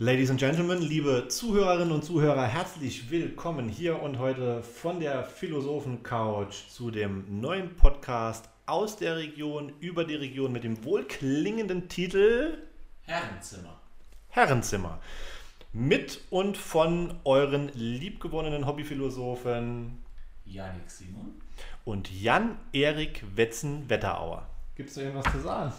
Ladies and Gentlemen, liebe Zuhörerinnen und Zuhörer, herzlich willkommen hier und heute von der Philosophen-Couch zu dem neuen Podcast aus der Region, über die Region mit dem wohlklingenden Titel Herrenzimmer. Herrenzimmer. Mit und von euren liebgewonnenen Hobbyphilosophen Janik Simon. und Jan-Erik Wetzen-Wetterauer. Gibt es da irgendwas zu sagen?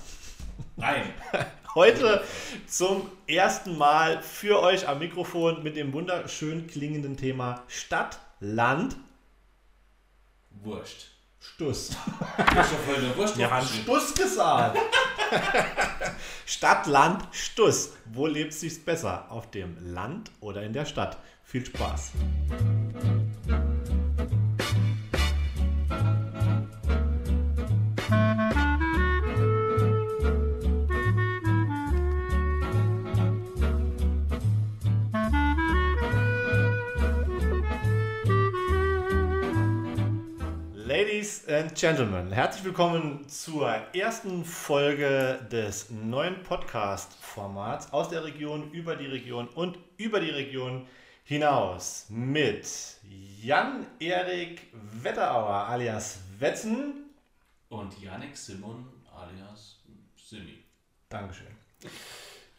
Nein. Heute zum ersten Mal für euch am Mikrofon mit dem wunderschön klingenden Thema Stadt, Land, Wurscht. Stuss. Wurst Wir haben. Stuss gesagt. Stadt, Land, Stuss. Wo lebt sich's besser? Auf dem Land oder in der Stadt? Viel Spaß. Ladies and Gentlemen, herzlich willkommen zur ersten Folge des neuen Podcast-Formats aus der Region, über die Region und über die Region hinaus mit Jan-Erik Wetterauer alias Wetzen. Und Janik Simon alias Simi. Dankeschön.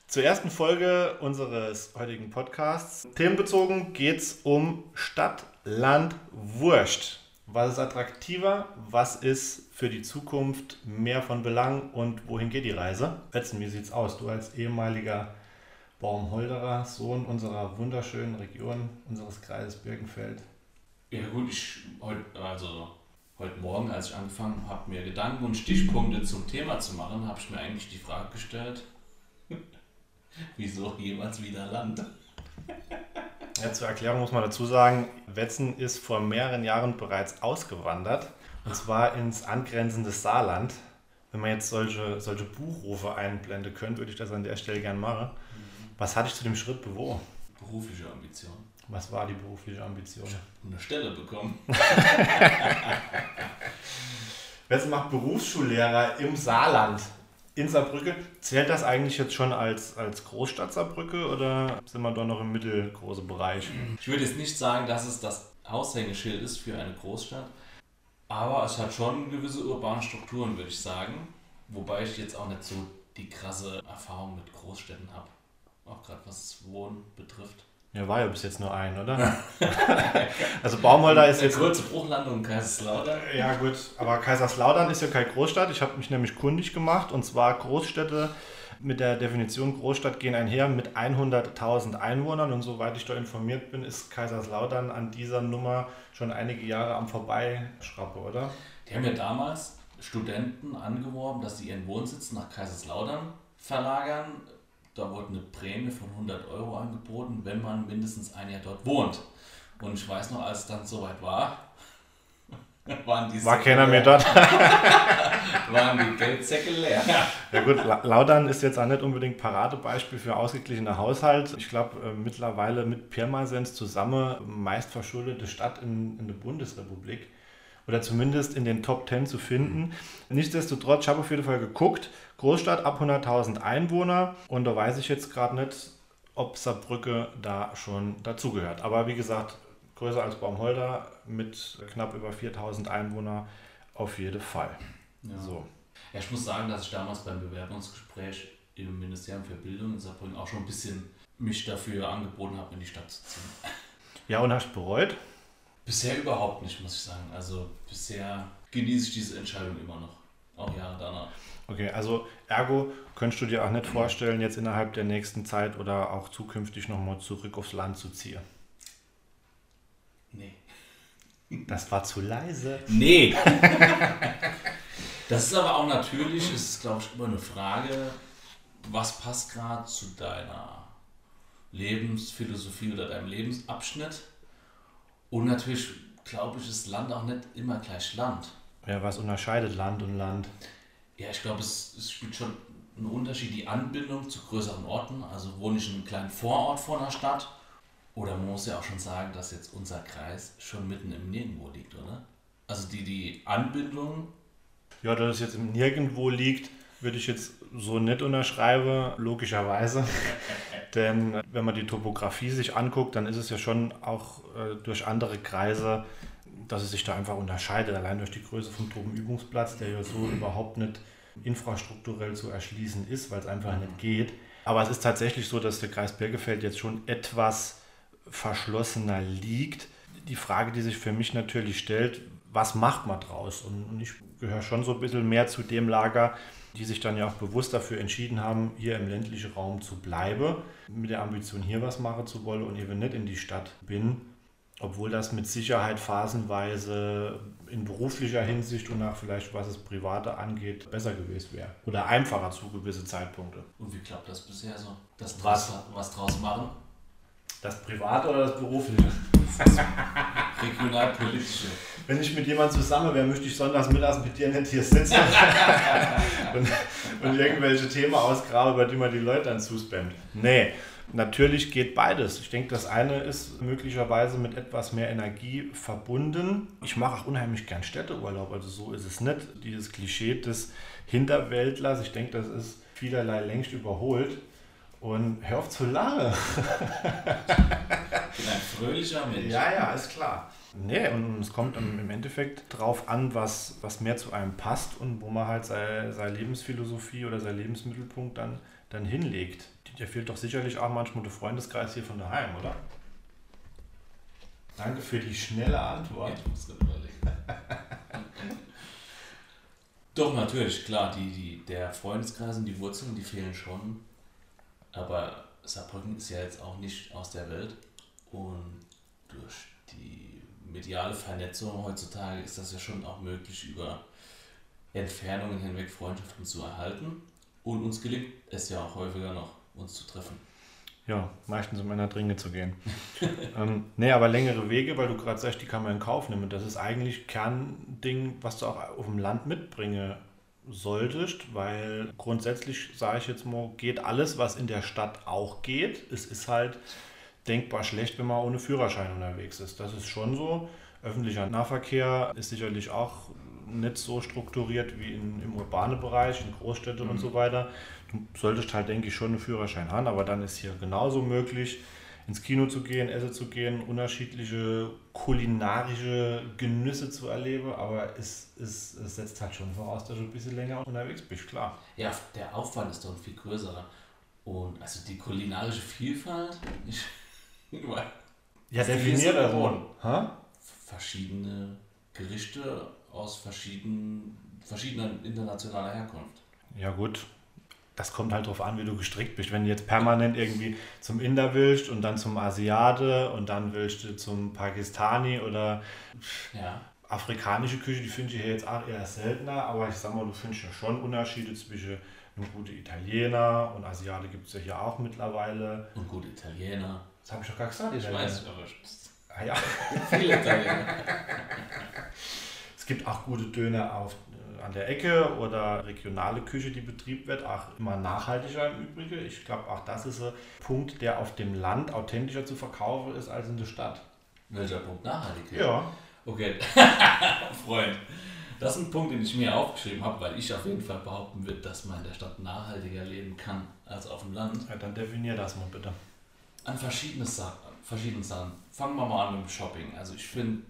Zur ersten Folge unseres heutigen Podcasts. Themenbezogen geht es um Stadt, Land, Wurst. Was ist attraktiver? Was ist für die Zukunft mehr von Belang und wohin geht die Reise? Wetzen, wie sieht's aus? Du als ehemaliger Baumholderer, Sohn unserer wunderschönen Region, unseres Kreises Birkenfeld. Ja gut, ich heute, also heute Morgen, als ich angefangen habe, mir Gedanken und Stichpunkte zum Thema zu machen, habe ich mir eigentlich die Frage gestellt, wieso jemals wieder Land? Ja, zur Erklärung muss man dazu sagen, Wetzen ist vor mehreren Jahren bereits ausgewandert. Und zwar ins angrenzende Saarland. Wenn man jetzt solche, solche Buchrufe einblenden könnte, würde ich das an der Stelle gern machen. Was hatte ich zu dem Schritt bewogen? Berufliche Ambition. Was war die berufliche Ambition? Eine Stelle bekommen. Wetzen macht Berufsschullehrer im Saarland. In Saarbrücke. Zählt das eigentlich jetzt schon als, als Großstadt Saarbrücke oder sind wir doch noch im mittelgroßen Bereich? Ich würde jetzt nicht sagen, dass es das Aushängeschild ist für eine Großstadt, aber es hat schon gewisse urbane Strukturen, würde ich sagen. Wobei ich jetzt auch nicht so die krasse Erfahrung mit Großstädten habe. Auch gerade was Wohnen betrifft. Ja, war ja bis jetzt nur ein, oder? also Baumholder ist Eine jetzt kurze Bruchlandung Kaiserslautern. Ja gut, aber Kaiserslautern ist ja keine Großstadt. Ich habe mich nämlich kundig gemacht und zwar Großstädte mit der Definition Großstadt gehen einher mit 100.000 Einwohnern und soweit ich da informiert bin, ist Kaiserslautern an dieser Nummer schon einige Jahre am Vorbeischrappe, oder? Die haben ja damals Studenten angeworben, dass sie ihren Wohnsitz nach Kaiserslautern verlagern. Da wurde eine Prämie von 100 Euro angeboten, wenn man mindestens ein Jahr dort wohnt. Und ich weiß noch, als es dann soweit war, waren die War Säcke keiner mehr dort. Waren die Geldsäcke leer. Ja gut, La- Laudern ist jetzt auch nicht unbedingt Paradebeispiel für ausgeglichener Haushalt. Ich glaube äh, mittlerweile mit Pirmasens zusammen meist verschuldete Stadt in, in der Bundesrepublik. Oder zumindest in den Top 10 zu finden. Nichtsdestotrotz, ich habe auf jeden Fall geguckt, Großstadt ab 100.000 Einwohner und da weiß ich jetzt gerade nicht, ob Saarbrücke da schon dazugehört. Aber wie gesagt, größer als Baumholder mit knapp über 4.000 Einwohner auf jeden Fall. Ja. So. Ja, ich muss sagen, dass ich damals beim Bewerbungsgespräch im Ministerium für Bildung in Saarbrücken auch schon ein bisschen mich dafür angeboten habe, in die Stadt zu ziehen. Ja, und hast du bereut? Bisher überhaupt nicht, muss ich sagen. Also bisher genieße ich diese Entscheidung immer noch. Auch Jahre danach. Okay, also ergo könntest du dir auch nicht vorstellen, jetzt innerhalb der nächsten Zeit oder auch zukünftig nochmal zurück aufs Land zu ziehen. Nee. Das war zu leise. Nee! das ist aber auch natürlich, es ist glaube ich immer eine Frage, was passt gerade zu deiner Lebensphilosophie oder deinem Lebensabschnitt. Und natürlich glaube ich, ist Land auch nicht immer gleich Land. Ja, was unterscheidet Land und Land? Ja, ich glaube, es, es spielt schon einen Unterschied, die Anbindung zu größeren Orten. Also wohne ich in einem kleinen Vorort von einer Stadt. Oder man muss ja auch schon sagen, dass jetzt unser Kreis schon mitten im Nirgendwo liegt, oder? Also die, die Anbindung, Ja, dass es jetzt im Nirgendwo liegt, würde ich jetzt so nicht unterschreiben, logischerweise. Denn wenn man die Topografie sich anguckt, dann ist es ja schon auch äh, durch andere Kreise, dass es sich da einfach unterscheidet. Allein durch die Größe vom Tropenübungsplatz, der ja so überhaupt nicht infrastrukturell zu erschließen ist, weil es einfach nicht geht. Aber es ist tatsächlich so, dass der Kreis Birkefeld jetzt schon etwas verschlossener liegt. Die Frage, die sich für mich natürlich stellt, was macht man draus? Und ich gehöre schon so ein bisschen mehr zu dem Lager, die sich dann ja auch bewusst dafür entschieden haben, hier im ländlichen Raum zu bleiben, mit der Ambition, hier was machen zu wollen und eben nicht in die Stadt bin. Obwohl das mit Sicherheit phasenweise in beruflicher Hinsicht und auch vielleicht was es Private angeht, besser gewesen wäre. Oder einfacher zu gewissen Zeitpunkte. Und wie klappt das bisher so? Das was, was draus machen? Das Private oder das Berufliche? Das Regionalpolitische. Wenn ich mit jemandem zusammen wäre, möchte ich sonntags mittags mit dir nicht hier sitzen und, und irgendwelche Themen ausgraben, über die man die Leute dann zuspammt. Nee, Natürlich geht beides. Ich denke, das eine ist möglicherweise mit etwas mehr Energie verbunden. Ich mache auch unheimlich gern Städteurlaub, also so ist es nicht. Dieses Klischee des Hinterwäldlers, ich denke, das ist vielerlei längst überholt. Und hör auf zu lachen. Ich bin ein fröhlicher Mensch. Ja, ja, ist klar. Nee, und es kommt im Endeffekt drauf an, was, was mehr zu einem passt und wo man halt seine, seine Lebensphilosophie oder sein Lebensmittelpunkt dann, dann hinlegt. Dir fehlt doch sicherlich auch manchmal der Freundeskreis hier von daheim, oder? Danke für die schnelle Antwort. Ich muss überlegen. doch, natürlich, klar, die, die, der Freundeskreis und die Wurzeln, die fehlen schon. Aber Saarbrücken ist ja jetzt auch nicht aus der Welt. Und durch die mediale Vernetzung heutzutage ist das ja schon auch möglich, über Entfernungen hinweg Freundschaften zu erhalten. Und uns gelingt es ja auch häufiger noch, uns zu treffen. Ja, meistens um einer Dringe zu gehen. ähm, nee, aber längere Wege, weil du gerade sagst, die kann man in Kauf nehmen. Das ist eigentlich Kernding, was du auch auf dem Land mitbringen solltest, weil grundsätzlich, sage ich jetzt mal, geht alles, was in der Stadt auch geht. Es ist halt denkbar schlecht, wenn man ohne Führerschein unterwegs ist. Das ist schon so. Öffentlicher Nahverkehr ist sicherlich auch nicht so strukturiert wie in, im urbanen Bereich, in Großstädten mhm. und so weiter. Du solltest halt, denke ich, schon einen Führerschein haben, aber dann ist hier genauso möglich, ins Kino zu gehen, essen zu gehen, unterschiedliche kulinarische Genüsse zu erleben, aber es, es, es setzt halt schon voraus, dass du ein bisschen länger unterwegs bist, klar. Ja, der Aufwand ist doch viel größer. Und also die kulinarische Vielfalt, ich, ja, definiert das Verschiedene Gerichte aus verschiedenen, verschiedener internationaler Herkunft. Ja gut, das kommt halt darauf an, wie du gestrickt bist. Wenn du jetzt permanent irgendwie zum Inder willst und dann zum Asiate und dann willst du zum Pakistani oder ja. afrikanische Küche, die finde ich hier jetzt auch eher seltener, aber ich sag mal, du findest ja schon Unterschiede zwischen einem guten Italiener und Asiate gibt es ja hier auch mittlerweile. Und gute Italiener. Das habe ich doch gar gesagt. Ich weiß, aber ah, ja. viele Italiener. gibt auch gute Döner auf, an der Ecke oder regionale Küche, die betrieben wird, auch immer nachhaltiger im Übrigen. Ich glaube, auch das ist ein Punkt, der auf dem Land authentischer zu verkaufen ist als in der Stadt. Welcher Punkt? Nachhaltig? Ja. Okay. Freund. Das ist ein Punkt, den ich mir aufgeschrieben habe, weil ich auf jeden Fall behaupten würde, dass man in der Stadt nachhaltiger leben kann als auf dem Land. Ja, dann definier das mal bitte. An verschiedene Sachen. Verschiedene Sachen. Fangen wir mal an mit dem Shopping. Also ich finde,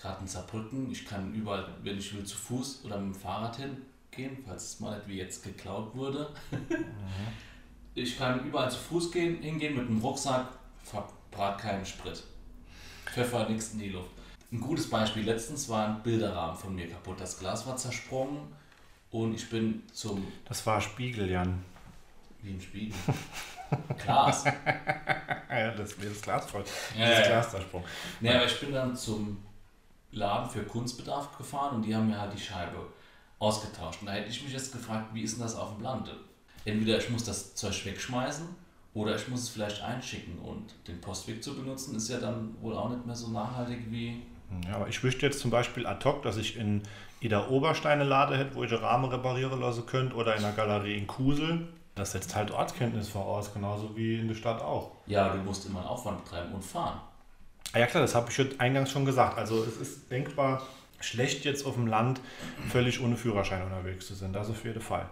gerade in Saarbrücken. Ich kann überall, wenn ich will, zu Fuß oder mit dem Fahrrad hingehen, falls es mal nicht wie jetzt geklaut wurde. Mhm. Ich kann überall zu Fuß gehen, hingehen mit dem Rucksack, verbrat keinen Sprit. Pfeffer nichts in die Luft. Ein gutes Beispiel letztens war ein Bilderrahmen von mir kaputt. Das Glas war zersprungen und ich bin zum. Das war Spiegel, Jan. Wie ein Spiegel. Glas. ja, das, das Glas voll. Ja, das ja. Glas zersprungen. Nee, aber ich bin dann zum Laden für Kunstbedarf gefahren und die haben mir halt die Scheibe ausgetauscht. Und da hätte ich mich jetzt gefragt, wie ist denn das auf dem Land? Entweder ich muss das Zeug wegschmeißen oder ich muss es vielleicht einschicken und den Postweg zu benutzen ist ja dann wohl auch nicht mehr so nachhaltig wie. Ja, aber ich wüsste jetzt zum Beispiel ad hoc, dass ich in Ida Obersteine Lade hätte, wo ich Rahmen reparieren lassen könnte oder in der Galerie in Kusel. Das setzt halt Ortskenntnis voraus, genauso wie in der Stadt auch. Ja, du musst immer einen Aufwand betreiben und fahren. Ah ja klar, das habe ich eingangs schon gesagt. Also es ist denkbar schlecht jetzt auf dem Land völlig ohne Führerschein unterwegs zu sein. Das auf jeden Fall.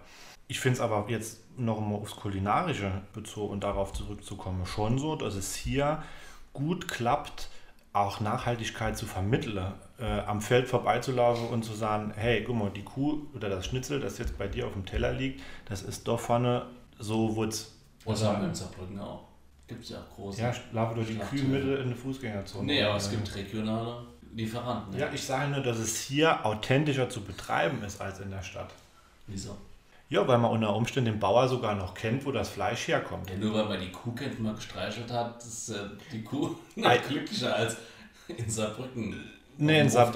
Ich finde es aber jetzt noch mal aufs Kulinarische bezogen und darauf zurückzukommen, schon so, dass es hier gut klappt, auch Nachhaltigkeit zu vermitteln, äh, am Feld vorbeizulaufen und zu sagen, hey, guck mal, die Kuh oder das Schnitzel, das jetzt bei dir auf dem Teller liegt, das ist doch vorne so Wutz. Oder haben wir in Saarbrücken auch. Gibt es ja auch große. Ja, laufe durch die Kühlmittel in eine Fußgängerzone. Nee, aber es gibt regionale Lieferanten. Ne? Ja, ich sage nur, dass es hier authentischer zu betreiben ist als in der Stadt. Wieso? Ja, weil man unter Umständen den Bauer sogar noch kennt, wo das Fleisch herkommt. Ja, nur weil man die Kuh kennt, die man gestreichelt hat, ist äh, die Kuh noch glücklicher als in Saarbrücken. Nee, in, Saar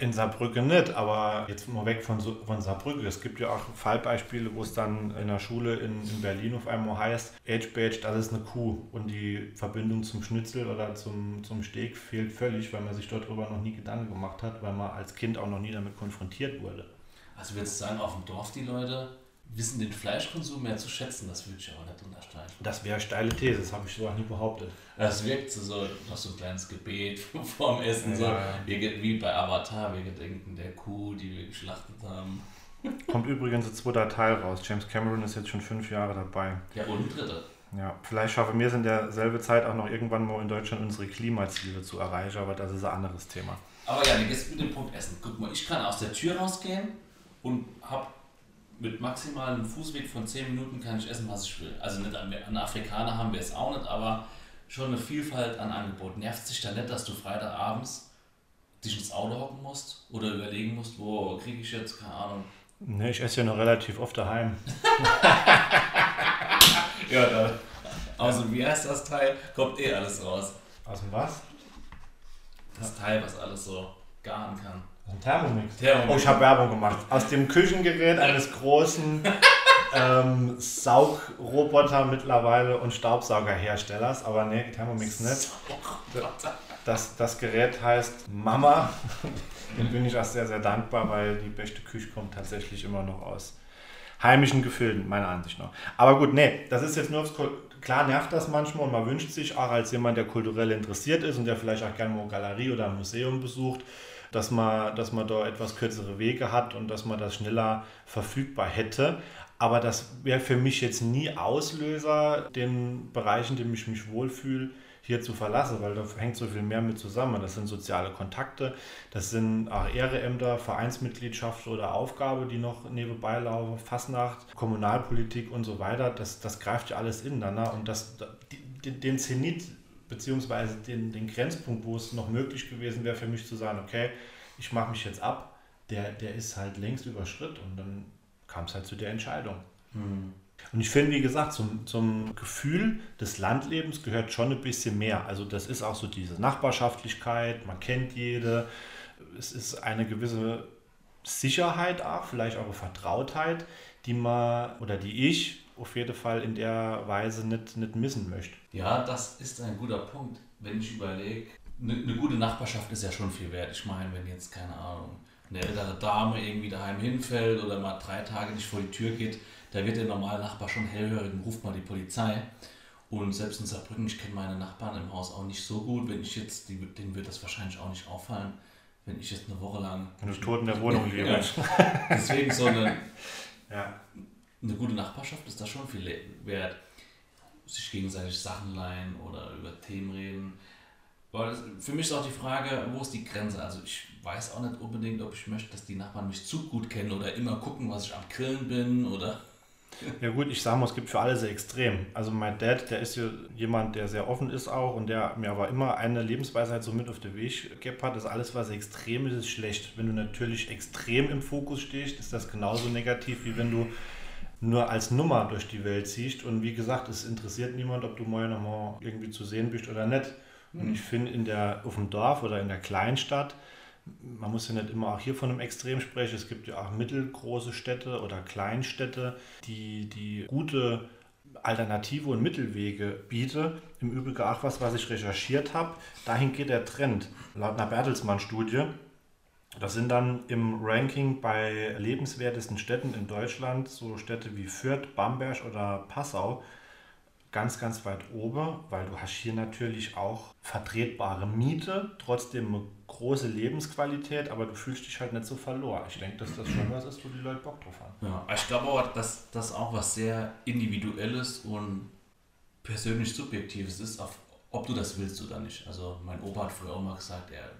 in, Saarbrücken nicht, aber jetzt mal weg von, von Saarbrücken. Es gibt ja auch Fallbeispiele, wo es dann in der Schule in, in Berlin auf einmal heißt, Age Badge, das ist eine Kuh. Und die Verbindung zum Schnitzel oder zum, zum Steak fehlt völlig, weil man sich darüber noch nie Gedanken gemacht hat, weil man als Kind auch noch nie damit konfrontiert wurde. Also würdest du sagen, auf dem Dorf die Leute wissen den Fleischkonsum mehr zu schätzen? Das würde ich aber nicht unterstreichen. Das wäre eine steile These, das habe ich so auch nie behauptet. Das wirkt so, noch so ein kleines Gebet vorm Essen, ja, so ja. Wir, wie bei Avatar, wir gedenken der Kuh, die wir geschlachtet haben. Kommt übrigens ein zweiter Teil raus. James Cameron ist jetzt schon fünf Jahre dabei. Ja, und ein dritter. Ja, vielleicht schaffen wir es in derselben Zeit auch noch irgendwann mal in Deutschland unsere Klimaziele zu erreichen, aber das ist ein anderes Thema. Aber ja, jetzt mit dem Punkt Essen. Guck mal, ich kann aus der Tür rausgehen und habe mit maximalem Fußweg von 10 Minuten kann ich essen, was ich will. Also nicht an, an Afrikaner haben wir es auch nicht, aber schon eine Vielfalt an Angeboten. Nervt sich da nicht, dass du Freitagabends dich ins Auto hocken musst oder überlegen musst, wo kriege ich jetzt, keine Ahnung. Ne, ich esse ja noch relativ oft daheim. ja, da. Also, wie heißt das Teil? Kommt eh alles raus. Aus dem was? Das Teil, was alles so garen kann. Ein Thermomix. Thermomix. Oh, ich habe Werbung gemacht. Aus dem Küchengerät eines großen ähm, Saugroboter mittlerweile und Staubsaugerherstellers, aber nee, Thermomix nicht. Das, das Gerät heißt Mama. Dem bin ich auch sehr, sehr dankbar, weil die beste Küche kommt tatsächlich immer noch aus heimischen Gefilden, meiner Ansicht nach. Aber gut, nee, das ist jetzt nur aufs Klar nervt das manchmal und man wünscht sich auch als jemand, der kulturell interessiert ist und der vielleicht auch gerne mal eine Galerie oder ein Museum besucht, dass man, dass man da etwas kürzere Wege hat und dass man das schneller verfügbar hätte. Aber das wäre für mich jetzt nie Auslöser, den Bereichen, in denen ich mich wohlfühle, hier zu verlassen, weil da hängt so viel mehr mit zusammen. Das sind soziale Kontakte, das sind auch Ehrenämter, Vereinsmitgliedschaft oder Aufgabe, die noch nebenbei laufen, Fastnacht, Kommunalpolitik und so weiter. Das, das greift ja alles ineinander und das, den Zenit beziehungsweise den, den Grenzpunkt, wo es noch möglich gewesen wäre für mich zu sagen, okay, ich mache mich jetzt ab, der, der ist halt längst überschritt und dann kam es halt zu der Entscheidung. Mhm. Und ich finde, wie gesagt, zum, zum Gefühl des Landlebens gehört schon ein bisschen mehr. Also das ist auch so diese Nachbarschaftlichkeit, man kennt jede, es ist eine gewisse Sicherheit auch, vielleicht auch eine Vertrautheit, die man oder die ich auf jeden Fall in der Weise nicht, nicht missen möchte. Ja, das ist ein guter Punkt. Wenn ich überlege, eine, eine gute Nachbarschaft ist ja schon viel wert. Ich meine, wenn jetzt, keine Ahnung, eine ältere Dame irgendwie daheim hinfällt oder mal drei Tage nicht vor die Tür geht, da wird der normale Nachbar schon hellhörig und ruft mal die Polizei. Und selbst in Saarbrücken, ich kenne meine Nachbarn im Haus auch nicht so gut. Wenn ich jetzt, die, denen wird das wahrscheinlich auch nicht auffallen, wenn ich jetzt eine Woche lang. Wenn du tot in der Wohnung lebst. Ja. Deswegen so eine, ja. Eine gute Nachbarschaft ist da schon viel wert. Sich gegenseitig Sachen leihen oder über Themen reden. Das, für mich ist auch die Frage, wo ist die Grenze? Also ich weiß auch nicht unbedingt, ob ich möchte, dass die Nachbarn mich zu gut kennen oder immer gucken, was ich am Grillen bin oder ja gut, ich sage mal, es gibt für alle sehr extrem. Also mein Dad, der ist ja jemand, der sehr offen ist auch und der mir aber immer eine Lebensweisheit so mit auf den Weg gegeben hat, dass alles, was extrem ist, ist schlecht. Wenn du natürlich extrem im Fokus stehst, ist das genauso negativ, wie wenn du nur als Nummer durch die Welt ziehst. Und wie gesagt, es interessiert niemand, ob du mal nochmal irgendwie zu sehen bist oder nicht. Und mhm. ich finde, in der, auf dem Dorf oder in der Kleinstadt, man muss ja nicht immer auch hier von einem Extrem sprechen. Es gibt ja auch mittelgroße Städte oder Kleinstädte, die, die gute Alternative und Mittelwege bieten. Im Übrigen auch was, was ich recherchiert habe. Dahin geht der Trend. Laut einer Bertelsmann-Studie. Das sind dann im Ranking bei lebenswertesten Städten in Deutschland so Städte wie Fürth, Bamberg oder Passau ganz, ganz weit oben, weil du hast hier natürlich auch vertretbare Miete, trotzdem eine große Lebensqualität, aber du fühlst dich halt nicht so verloren. Ich denke, dass das schon was ist, wo die Leute Bock drauf haben. Ja, ich glaube aber, dass das auch was sehr Individuelles und persönlich Subjektives ist, ob du das willst oder nicht. Also mein Opa hat früher auch mal gesagt, er,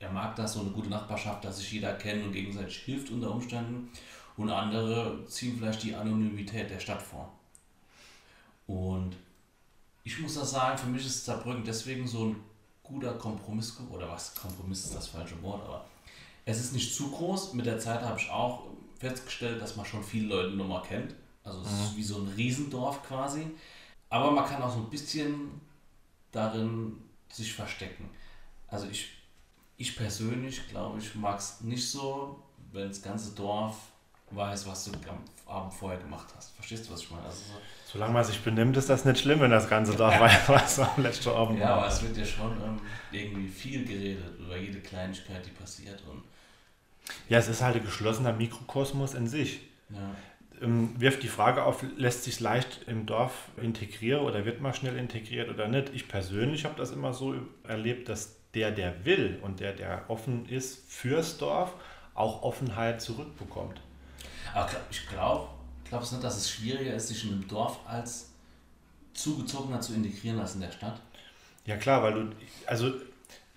er mag das, so eine gute Nachbarschaft, dass sich jeder kennt und gegenseitig hilft unter Umständen. Und andere ziehen vielleicht die Anonymität der Stadt vor. Und ich muss das sagen, für mich ist Saarbrücken deswegen so ein guter Kompromiss, oder was, Kompromiss ist das falsche Wort, aber es ist nicht zu groß. Mit der Zeit habe ich auch festgestellt, dass man schon viele Leute Nummer kennt. Also es ist mhm. wie so ein Riesendorf quasi. Aber man kann auch so ein bisschen darin sich verstecken. Also ich, ich persönlich glaube, ich mag es nicht so, wenn das ganze Dorf weiß, was du am Abend vorher gemacht hast. Verstehst du, was ich meine? Also so, Solange man sich benimmt, ist das nicht schlimm, wenn das ganze Dorf weiß, was am letzten Abend Ja, aber es wird ja schon ähm, irgendwie viel geredet über jede Kleinigkeit, die passiert. Und ja, es ist halt ein geschlossener Mikrokosmos in sich. Ja. Ähm, wirft die Frage auf, lässt sich leicht im Dorf integrieren oder wird man schnell integriert oder nicht? Ich persönlich habe das immer so erlebt, dass der, der will und der, der offen ist fürs Dorf, auch Offenheit zurückbekommt. Aber ich glaube, glaubst du nicht, dass es schwieriger ist, sich in einem Dorf als zugezogener zu integrieren als in der Stadt? Ja klar, weil du, also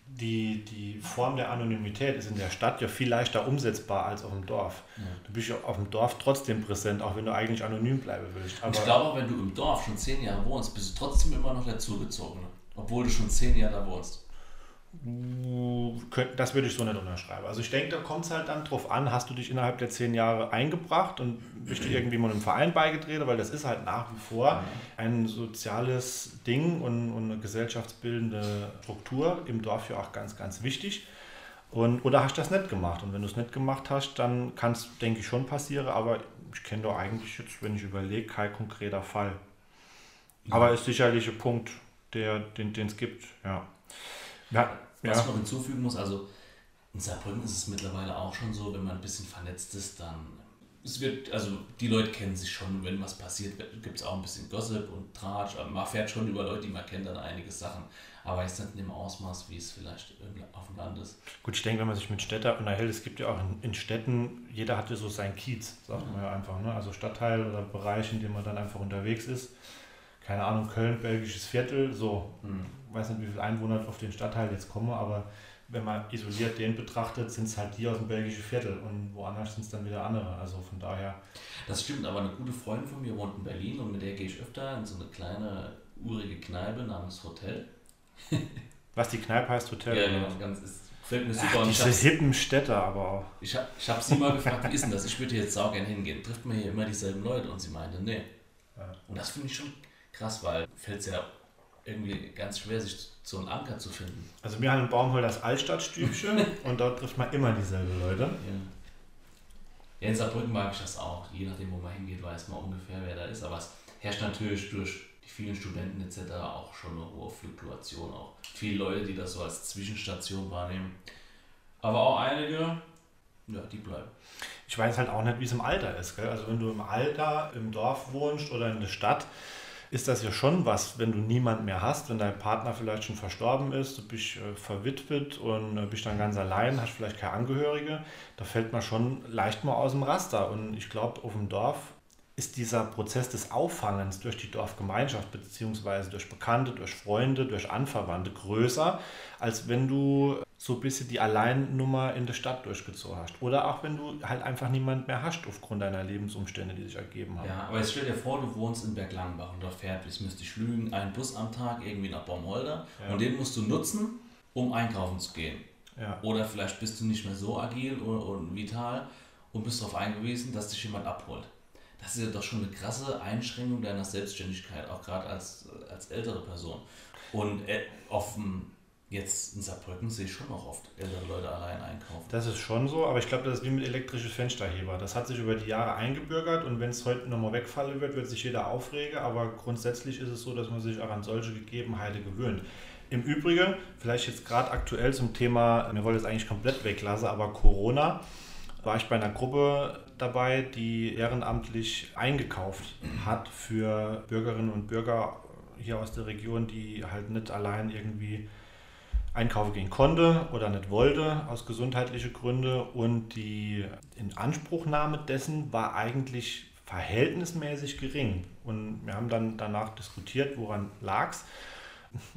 die, die Form der Anonymität ist in der Stadt ja viel leichter umsetzbar als auf dem Dorf. Ja. Du bist ja auf dem Dorf trotzdem präsent, auch wenn du eigentlich anonym bleiben willst. Aber ich glaube, wenn du im Dorf schon zehn Jahre wohnst, bist du trotzdem immer noch der Zugezogene, obwohl du schon zehn Jahre da wohnst. Das würde ich so nicht unterschreiben. Also ich denke, da kommt es halt dann drauf an, hast du dich innerhalb der zehn Jahre eingebracht und bist du irgendwie mal einem Verein beigetreten, weil das ist halt nach wie vor ein soziales Ding und, und eine gesellschaftsbildende Struktur im Dorf ja auch ganz, ganz wichtig. Und, oder hast du das nicht gemacht? Und wenn du es nicht gemacht hast, dann kann es, denke ich, schon passieren, aber ich kenne doch eigentlich jetzt, wenn ich überlege, kein konkreter Fall. Ja. Aber ist sicherlich ein Punkt, der, den es gibt, ja. Ja, Was ja. man hinzufügen muss, also in Saarbrücken ist es mittlerweile auch schon so, wenn man ein bisschen vernetzt ist, dann es wird, also die Leute kennen sich schon, wenn was passiert, gibt es auch ein bisschen Gossip und Tratsch. Man fährt schon über Leute, die man kennt, dann einige Sachen. Aber jetzt nicht in dem Ausmaß, wie es vielleicht auf dem Land ist. Gut, ich denke, wenn man sich mit Städter unterhält, es gibt ja auch in, in Städten, jeder hatte so sein Kiez, sagt mhm. man ja einfach. Ne? Also Stadtteil oder Bereich, in dem man dann einfach unterwegs ist. Keine Ahnung, Köln, belgisches Viertel, so. Mhm weiß nicht, wie viele Einwohner auf den Stadtteil jetzt kommen, aber wenn man isoliert den betrachtet, sind es halt die aus dem belgischen Viertel und woanders sind es dann wieder andere. Also von daher. Das stimmt, aber eine gute Freundin von mir wohnt in Berlin und mit der gehe ich öfter in so eine kleine urige Kneipe namens Hotel. Was die Kneipe heißt Hotel? Ja, genau, ganz ist. Fällt mir super. Ach, diese hippen Städte aber auch. Ich habe ich hab sie mal gefragt, wie ist denn das? Ich würde jetzt auch gerne hingehen. Trifft man hier immer dieselben Leute? Und sie meinte, nee. Ja. Und das finde ich schon krass, weil fällt es ja irgendwie ganz schwer, sich so einen Anker zu finden. Also wir haben in Baumhol das Altstadtstübchen und dort trifft man immer dieselbe Leute. Ja. ja, in Saarbrücken mag ich das auch. Je nachdem, wo man hingeht, weiß man ungefähr, wer da ist. Aber es herrscht natürlich durch die vielen Studenten etc. auch schon eine hohe Fluktuation. Auch viele Leute, die das so als Zwischenstation wahrnehmen. Aber auch einige, ja, die bleiben. Ich weiß halt auch nicht, wie es im Alter ist. Gell? Also wenn du im Alter im Dorf wohnst oder in der Stadt, ist das ja schon was, wenn du niemand mehr hast, wenn dein Partner vielleicht schon verstorben ist, du bist äh, verwitwet und äh, bist dann ganz allein, hast vielleicht keine Angehörige, da fällt man schon leicht mal aus dem Raster. Und ich glaube, auf dem Dorf ist dieser Prozess des Auffangens durch die Dorfgemeinschaft beziehungsweise durch Bekannte, durch Freunde, durch Anverwandte größer, als wenn du so ein bisschen die Alleinnummer in der Stadt durchgezogen hast. Oder auch wenn du halt einfach niemand mehr hast aufgrund deiner Lebensumstände, die sich ergeben haben. Ja, aber jetzt stell dir vor, du wohnst in Berglangenbach und da fährt, ich müsste ich lügen, ein Bus am Tag irgendwie nach Baumholder ja. und den musst du nutzen, um einkaufen zu gehen. Ja. Oder vielleicht bist du nicht mehr so agil und, vital und bist darauf angewiesen, dass dich jemand abholt. Das ist ja doch schon eine krasse Einschränkung deiner Selbstständigkeit, auch gerade als, als ältere Person. Und äh, auf dem Jetzt in Saarbrücken sehe ich schon noch oft ältere Leute allein einkaufen. Das ist schon so, aber ich glaube, das ist wie mit elektrisches Fensterheber. Das hat sich über die Jahre eingebürgert und wenn es heute nochmal wegfallen wird, wird sich jeder aufregen, aber grundsätzlich ist es so, dass man sich auch an solche Gegebenheiten gewöhnt. Im Übrigen, vielleicht jetzt gerade aktuell zum Thema, mir wollte es eigentlich komplett weglassen, aber Corona, war ich bei einer Gruppe dabei, die ehrenamtlich eingekauft hat für Bürgerinnen und Bürger hier aus der Region, die halt nicht allein irgendwie einkaufen gehen konnte oder nicht wollte aus gesundheitlichen Gründen und die Inanspruchnahme dessen war eigentlich verhältnismäßig gering. Und wir haben dann danach diskutiert, woran lag es.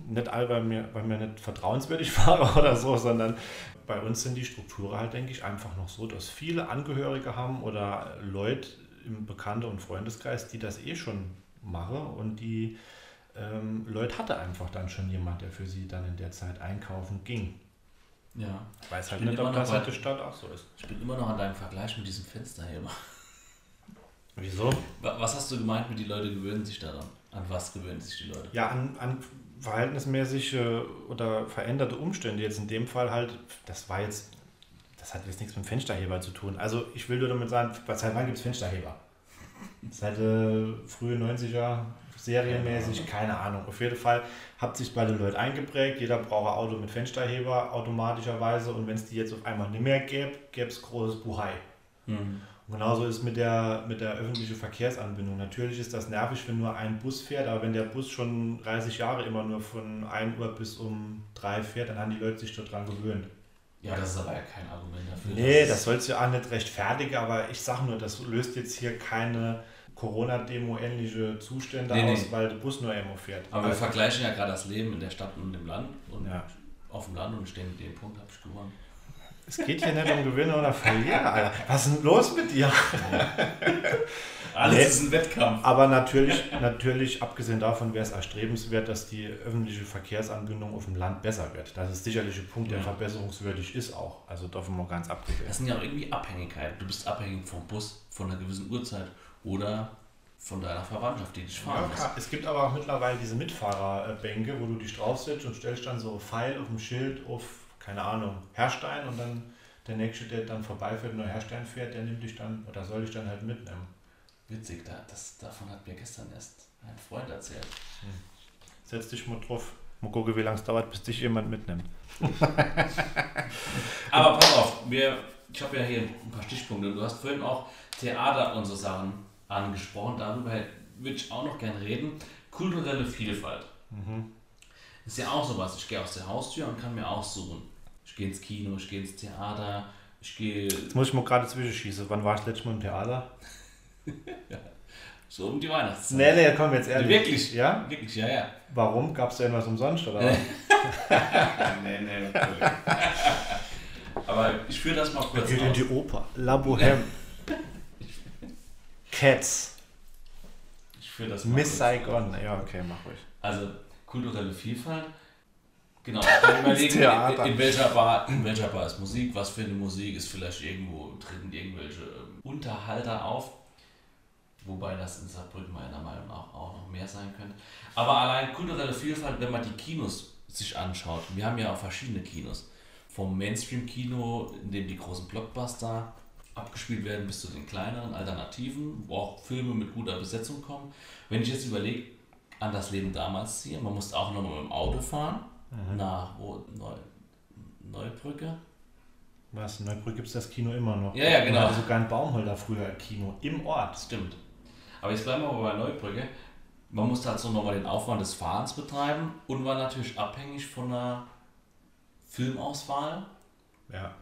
Nicht all, weil wir, weil wir nicht vertrauenswürdig waren oder so, sondern bei uns sind die Strukturen halt, denke ich, einfach noch so, dass viele Angehörige haben oder Leute im Bekannte- und Freundeskreis, die das eh schon machen und die ähm, Leute hatte einfach dann schon jemand, der für sie dann in der Zeit einkaufen ging. Ja. Ich weiß halt ich nicht, ob das halt der Stadt auch so ist. Ich bin immer noch an deinem Vergleich mit diesem Fensterheber. Wieso? Was hast du gemeint mit die Leute gewöhnen sich daran? An was gewöhnen sich die Leute? Ja, an, an verhältnismäßige oder veränderte Umstände. Jetzt in dem Fall halt, das war jetzt, das hat jetzt nichts mit dem Fensterheber zu tun. Also ich will nur damit sagen, seit wann gibt es Fensterheber? Seit äh, frühe 90er, serienmäßig, keine Ahnung. Auf jeden Fall hat sich bei den Leuten eingeprägt. Jeder braucht ein Auto mit Fensterheber automatischerweise und wenn es die jetzt auf einmal nicht mehr gäbe, gäbe es großes Buhai. Mhm. Und genauso ist mit der, mit der öffentlichen Verkehrsanbindung. Natürlich ist das nervig, wenn nur ein Bus fährt, aber wenn der Bus schon 30 Jahre immer nur von 1 Uhr bis um 3 fährt, dann haben die Leute sich daran gewöhnt. Ja, das ist aber ja kein Argument dafür. Nee, das, das sollst du auch nicht rechtfertigen, aber ich sage nur, das löst jetzt hier keine Corona-Demo-ähnliche Zustände nee, aus, nee. weil der Bus nur immer fährt. Aber wir also vergleichen ja gerade das Leben in der Stadt und im Land. Und ja. auf dem Land und stehen mit dem Punkt habe ich gewonnen. Es geht hier nicht um Gewinner oder Verlierer, Alter. Was ist denn los mit dir? Alles nee, ist ein Wettkampf. Aber natürlich, natürlich, abgesehen davon wäre es erstrebenswert, dass die öffentliche Verkehrsanbindung auf dem Land besser wird. Das ist sicherlich ein Punkt, der ja. verbesserungswürdig ist auch. Also davon mal ganz abgesehen. Das sind ja auch irgendwie Abhängigkeiten. Du bist abhängig vom Bus, von einer gewissen Uhrzeit oder von deiner Verwandtschaft, die dich fahren ja, Es gibt aber auch mittlerweile diese Mitfahrerbänke, wo du dich draufsetzt und stellst dann so Pfeil auf dem Schild auf keine Ahnung, Herstein und dann der nächste, der dann vorbeifährt und nur Herstein fährt, der nimmt dich dann oder soll dich dann halt mitnehmen. Witzig, da, das, davon hat mir gestern erst ein Freund erzählt. Hm. Setz dich mal drauf. Mal gucken, wie lange es dauert, bis dich jemand mitnimmt. Aber pass auf, wir, ich habe ja hier ein paar Stichpunkte. Du hast vorhin auch Theater und so Sachen angesprochen. Darüber würde ich auch noch gerne reden. Kulturelle Vielfalt. Mhm. Ist ja auch sowas. Ich gehe aus der Haustür und kann mir aussuchen. Ich gehe ins Kino, ich gehe ins Theater, ich gehe. Jetzt muss ich mal gerade zwischenschießen. Wann warst du letztes Mal im Theater? ja. So um die Weihnachtszeit. Nee, nee, komm jetzt ehrlich. Wirklich? Ja? Wirklich, ja, ja. Warum? Gab es da irgendwas umsonst, oder? nee, nee, natürlich. Aber ich führe das mal kurz Geht in die Oper. La Bohème. Cats. Ich führe das mal Miss Saigon. Ja, okay, mach ruhig. Also, kulturelle Vielfalt. Genau, kann überlegen, in, in, welcher Bar, in welcher Bar ist Musik, was für eine Musik ist vielleicht irgendwo, treten irgendwelche ähm, Unterhalter auf. Wobei das in Saarbrücken meiner Meinung nach auch noch mehr sein könnte. Aber allein kulturelle Vielfalt, wenn man die Kinos sich anschaut, wir haben ja auch verschiedene Kinos. Vom Mainstream-Kino, in dem die großen Blockbuster abgespielt werden, bis zu den kleineren Alternativen, wo auch Filme mit guter Besetzung kommen. Wenn ich jetzt überlege, an das Leben damals ziehen. Man musste auch noch mit dem Auto fahren mhm. nach wo, Neu, Neubrücke. Was? In Neubrücke gibt es das Kino immer noch. Ja, ja, genau. hatte sogar ein Baumholder früher Kino im Ort. Stimmt. Aber jetzt bleiben wir mal bei Neubrücke. Man musste halt so nochmal den Aufwand des Fahrens betreiben und war natürlich abhängig von der Filmauswahl. Ja.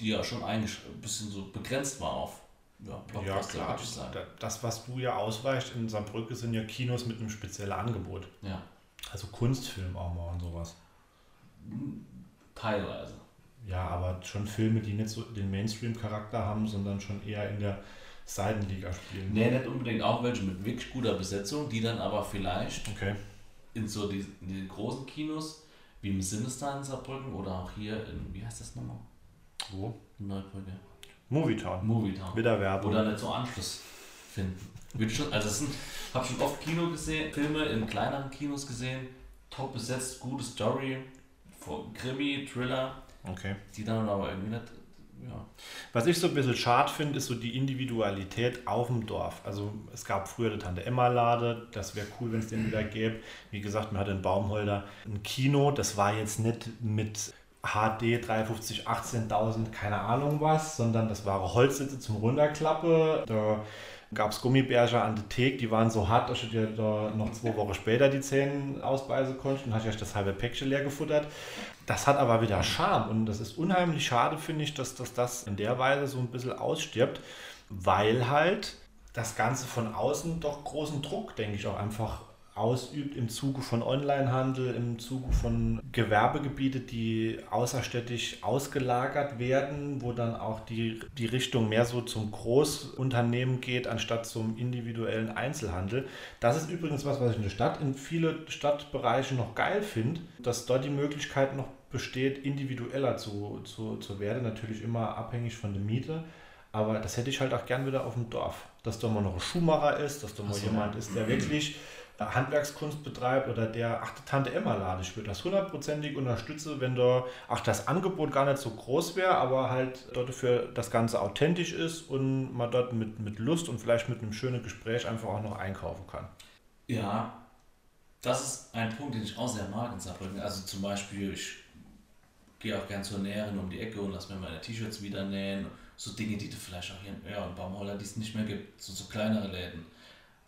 Die ja schon ein bisschen so begrenzt war auf ja, ja klar. Das, was du ja ausweichst in Saarbrücke, sind ja Kinos mit einem speziellen Angebot. Ja. Also Kunstfilm auch mal und sowas. Teilweise. Ja, aber schon Filme, die nicht so den Mainstream-Charakter haben, sondern schon eher in der Seitenliga spielen. Nee, nicht unbedingt auch welche mit wirklich guter Besetzung, die dann aber vielleicht okay. in so die, in die großen Kinos, wie im Sinister in Saarbrücken oder auch hier in, wie heißt das nochmal? Wo? Neubrücke. Movietown. Movietown. Wieder Werbung. Oder nicht so Anschluss finden. also es sind, habe schon oft Kino gesehen, Filme in kleineren Kinos gesehen, top besetzt, gute Story, Krimi, Thriller. Okay. Die dann aber irgendwie nicht. Ja. Was ich so ein bisschen schade finde, ist so die Individualität auf dem Dorf. Also es gab früher die Tante Emma Lade, das wäre cool, wenn es den wieder gäbe. Wie gesagt, man hatte in Baumholder ein Kino, das war jetzt nicht mit HD 350, 18.000, keine Ahnung was, sondern das waren Holzsitze zum Runterklappe. Da gab es Gummibärchen an der Theke, die waren so hart, dass ich dir da noch zwei Wochen später die Zähne ausbeißen konnte und hatte ich das halbe Päckchen leer gefuttert. Das hat aber wieder Charme und das ist unheimlich schade, finde ich, dass, dass das in der Weise so ein bisschen ausstirbt, weil halt das Ganze von außen doch großen Druck, denke ich, auch einfach ausübt im Zuge von Onlinehandel, im Zuge von Gewerbegebiete, die außerstädtisch ausgelagert werden, wo dann auch die, die Richtung mehr so zum Großunternehmen geht, anstatt zum individuellen Einzelhandel. Das ist übrigens was, was ich in der Stadt, in viele Stadtbereiche noch geil finde, dass dort die Möglichkeit noch besteht, individueller zu, zu, zu werden, natürlich immer abhängig von der Miete. Aber das hätte ich halt auch gern wieder auf dem Dorf. Dass da mal noch ein Schuhmacher ist, dass da mal so. jemand ist, der wirklich Handwerkskunst betreibt oder der, ach, die Tante Emma lade, ich würde das hundertprozentig unterstützen, wenn da, ach, das Angebot gar nicht so groß wäre, aber halt dort für das Ganze authentisch ist und man dort mit, mit Lust und vielleicht mit einem schönen Gespräch einfach auch noch einkaufen kann. Ja, das ist ein Punkt, den ich auch sehr mag in Saarbrücken. Also zum Beispiel, ich gehe auch gern zur Näherin um die Ecke und lasse mir meine T-Shirts wieder nähen. So Dinge, die du vielleicht auch hier in ja, Baumholler, die es nicht mehr gibt, so, so kleinere Läden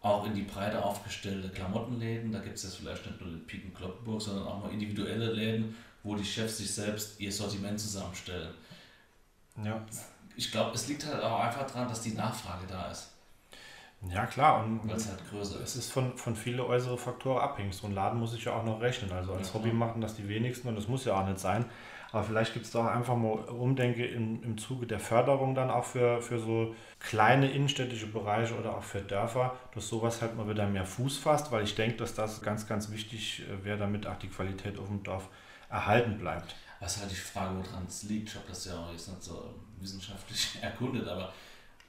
auch in die Breite aufgestellte Klamottenläden. Da gibt es jetzt vielleicht nicht nur den Piken Kloppenburg, sondern auch mal individuelle Läden, wo die Chefs sich selbst ihr Sortiment zusammenstellen. Ja. Ich glaube, es liegt halt auch einfach daran, dass die Nachfrage da ist. Ja, klar. Und Weil es halt größer ist. Es ist von, von vielen äußeren Faktoren abhängig. So ein Laden muss ich ja auch noch rechnen. Also als ja, Hobby machen das die wenigsten und das muss ja auch nicht sein. Aber vielleicht gibt es doch einfach mal Umdenke im, im Zuge der Förderung dann auch für, für so kleine innenstädtische Bereiche oder auch für Dörfer, dass sowas halt mal wieder mehr Fuß fasst, weil ich denke, dass das ganz, ganz wichtig äh, wäre, damit auch die Qualität auf dem Dorf erhalten bleibt. Was halt die Frage, woran es liegt. Ich habe das ja auch jetzt nicht so wissenschaftlich erkundet, aber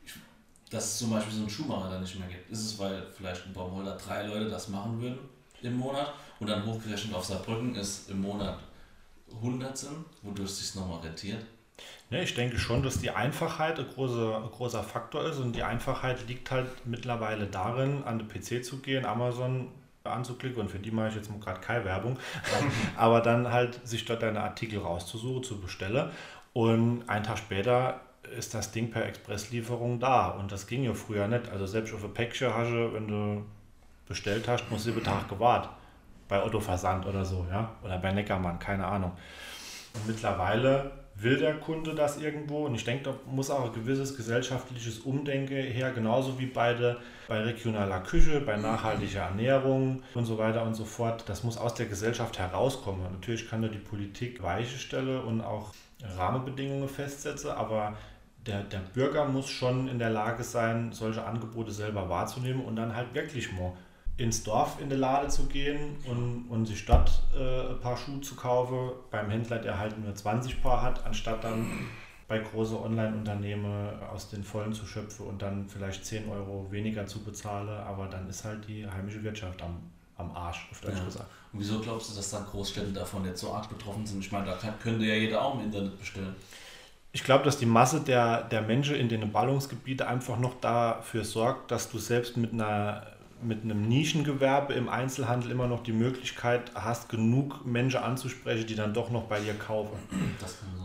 ich, dass es zum Beispiel so einen Schuhmacher da nicht mehr gibt. Ist es, weil vielleicht ein Baumholder drei Leute das machen würden im Monat und dann hochgerechnet auf Saarbrücken ist im Monat 100 sind, wodurch es sich nochmal rentiert? Ja, ich denke schon, dass die Einfachheit ein großer, ein großer Faktor ist und die Einfachheit liegt halt mittlerweile darin, an den PC zu gehen, Amazon anzuklicken und für die mache ich jetzt gerade keine Werbung, aber dann halt sich dort deine Artikel rauszusuchen, zu bestellen und einen Tag später ist das Ding per Expresslieferung da und das ging ja früher nicht. Also selbst auf ein Päckchen hast du, wenn du bestellt hast, musst du sieben Tage gewartet bei Otto Versand oder so, ja, oder bei Neckermann, keine Ahnung. Und mittlerweile will der Kunde das irgendwo und ich denke, da muss auch ein gewisses gesellschaftliches Umdenken her, genauso wie beide bei regionaler Küche, bei nachhaltiger Ernährung und so weiter und so fort. Das muss aus der Gesellschaft herauskommen. natürlich kann da die Politik weiche Stelle und auch Rahmenbedingungen festsetzen, aber der, der Bürger muss schon in der Lage sein, solche Angebote selber wahrzunehmen und dann halt wirklich mal ins Dorf in die Lade zu gehen und, und sich dort äh, ein paar Schuhe zu kaufen, beim Händler, der halt nur 20 Paar hat, anstatt dann bei großen Online-Unternehmen aus den Vollen zu schöpfen und dann vielleicht 10 Euro weniger zu bezahlen, aber dann ist halt die heimische Wirtschaft am, am Arsch, auf Deutsch ja. gesagt. Und wieso glaubst du, dass dann Großstädte davon jetzt so arg betroffen sind? Ich meine, da kann, könnte ja jeder auch im Internet bestellen. Ich glaube, dass die Masse der, der Menschen in den Ballungsgebieten einfach noch dafür sorgt, dass du selbst mit einer mit einem Nischengewerbe im Einzelhandel immer noch die Möglichkeit hast, genug Menschen anzusprechen, die dann doch noch bei dir kaufen.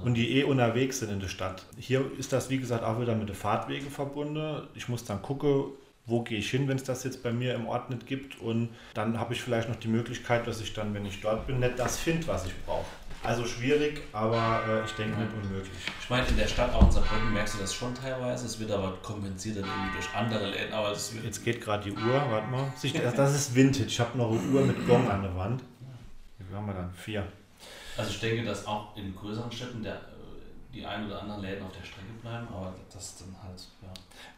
Und die eh unterwegs sind in der Stadt. Hier ist das, wie gesagt, auch wieder mit den Fahrtwegen verbunden. Ich muss dann gucken, wo gehe ich hin, wenn es das jetzt bei mir im Ort nicht gibt. Und dann habe ich vielleicht noch die Möglichkeit, dass ich dann, wenn ich dort bin, nicht das finde, was ich brauche. Also schwierig, aber äh, ich denke nicht unmöglich. Ich meine, in der Stadt auch in Saarbrücken merkst du das schon teilweise. Es wird aber kompensiert dann irgendwie durch andere Läden. Aber es Jetzt geht gerade die Uhr, warte mal. Das ist Vintage. Ich habe noch eine Uhr mit Gong an der Wand. Wie haben wir dann? Vier. Also ich denke, dass auch in größeren Städten der, die ein oder anderen Läden auf der Strecke bleiben, aber das dann halt, ja.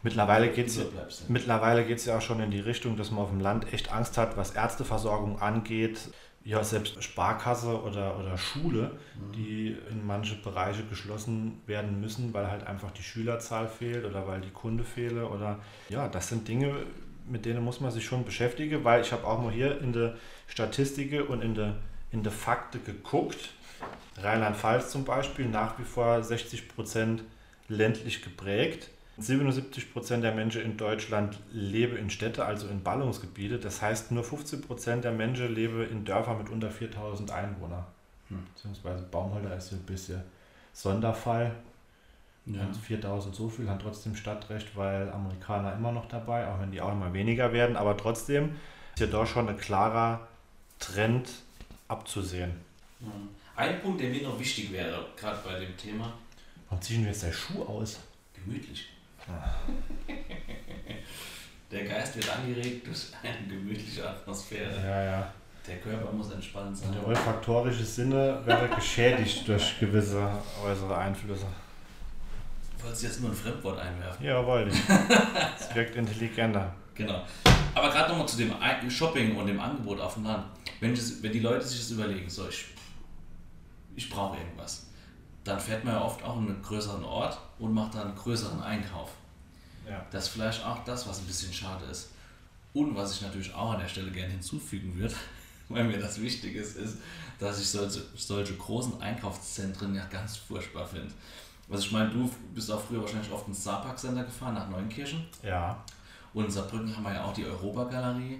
Mittlerweile geht es mittlerweile geht's ja auch schon in die Richtung, dass man auf dem Land echt Angst hat, was Ärzteversorgung angeht ja, selbst Sparkasse oder, oder Schule, mhm. die in manche Bereiche geschlossen werden müssen, weil halt einfach die Schülerzahl fehlt oder weil die Kunde fehle oder ja, das sind Dinge, mit denen muss man sich schon beschäftigen, weil ich habe auch mal hier in der Statistik und in der, in der Fakte geguckt. Rheinland-Pfalz zum Beispiel nach wie vor 60 Prozent ländlich geprägt. 77 Prozent der Menschen in Deutschland leben in Städte, also in Ballungsgebiete. Das heißt, nur 15 Prozent der Menschen leben in Dörfern mit unter 4000 Einwohnern. Hm. Beziehungsweise Baumholder ist ein bisschen Sonderfall. Ja. 4000 so viel haben trotzdem Stadtrecht, weil Amerikaner immer noch dabei, auch wenn die auch immer weniger werden. Aber trotzdem ist ja doch schon ein klarer Trend abzusehen. Ein Punkt, der mir noch wichtig wäre, gerade bei dem Thema. Warum ziehen wir jetzt der Schuh aus? Gemütlich. Der Geist wird angeregt durch eine gemütliche Atmosphäre. Ja, ja. Der Körper muss entspannt sein. Der olfaktorische Sinne wäre geschädigt durch gewisse äußere Einflüsse. Wolltest du jetzt nur ein Fremdwort einwerfen? Ja, wollte ich. Es wirkt intelligenter. Genau. Aber gerade nochmal zu dem Shopping und dem Angebot auf dem Land. Wenn, das, wenn die Leute sich das überlegen, so ich, ich brauche irgendwas, dann fährt man ja oft auch in einen größeren Ort und macht dann einen größeren Einkauf. Ja. Das ist vielleicht auch das, was ein bisschen schade ist. Und was ich natürlich auch an der Stelle gerne hinzufügen würde, weil mir das wichtig ist, ist, dass ich solche, solche großen Einkaufszentren ja ganz furchtbar finde. Also ich meine, du bist auch früher wahrscheinlich oft ins Starbucks-Center gefahren, nach Neunkirchen. Ja. Und in Saarbrücken haben wir ja auch die Europagalerie.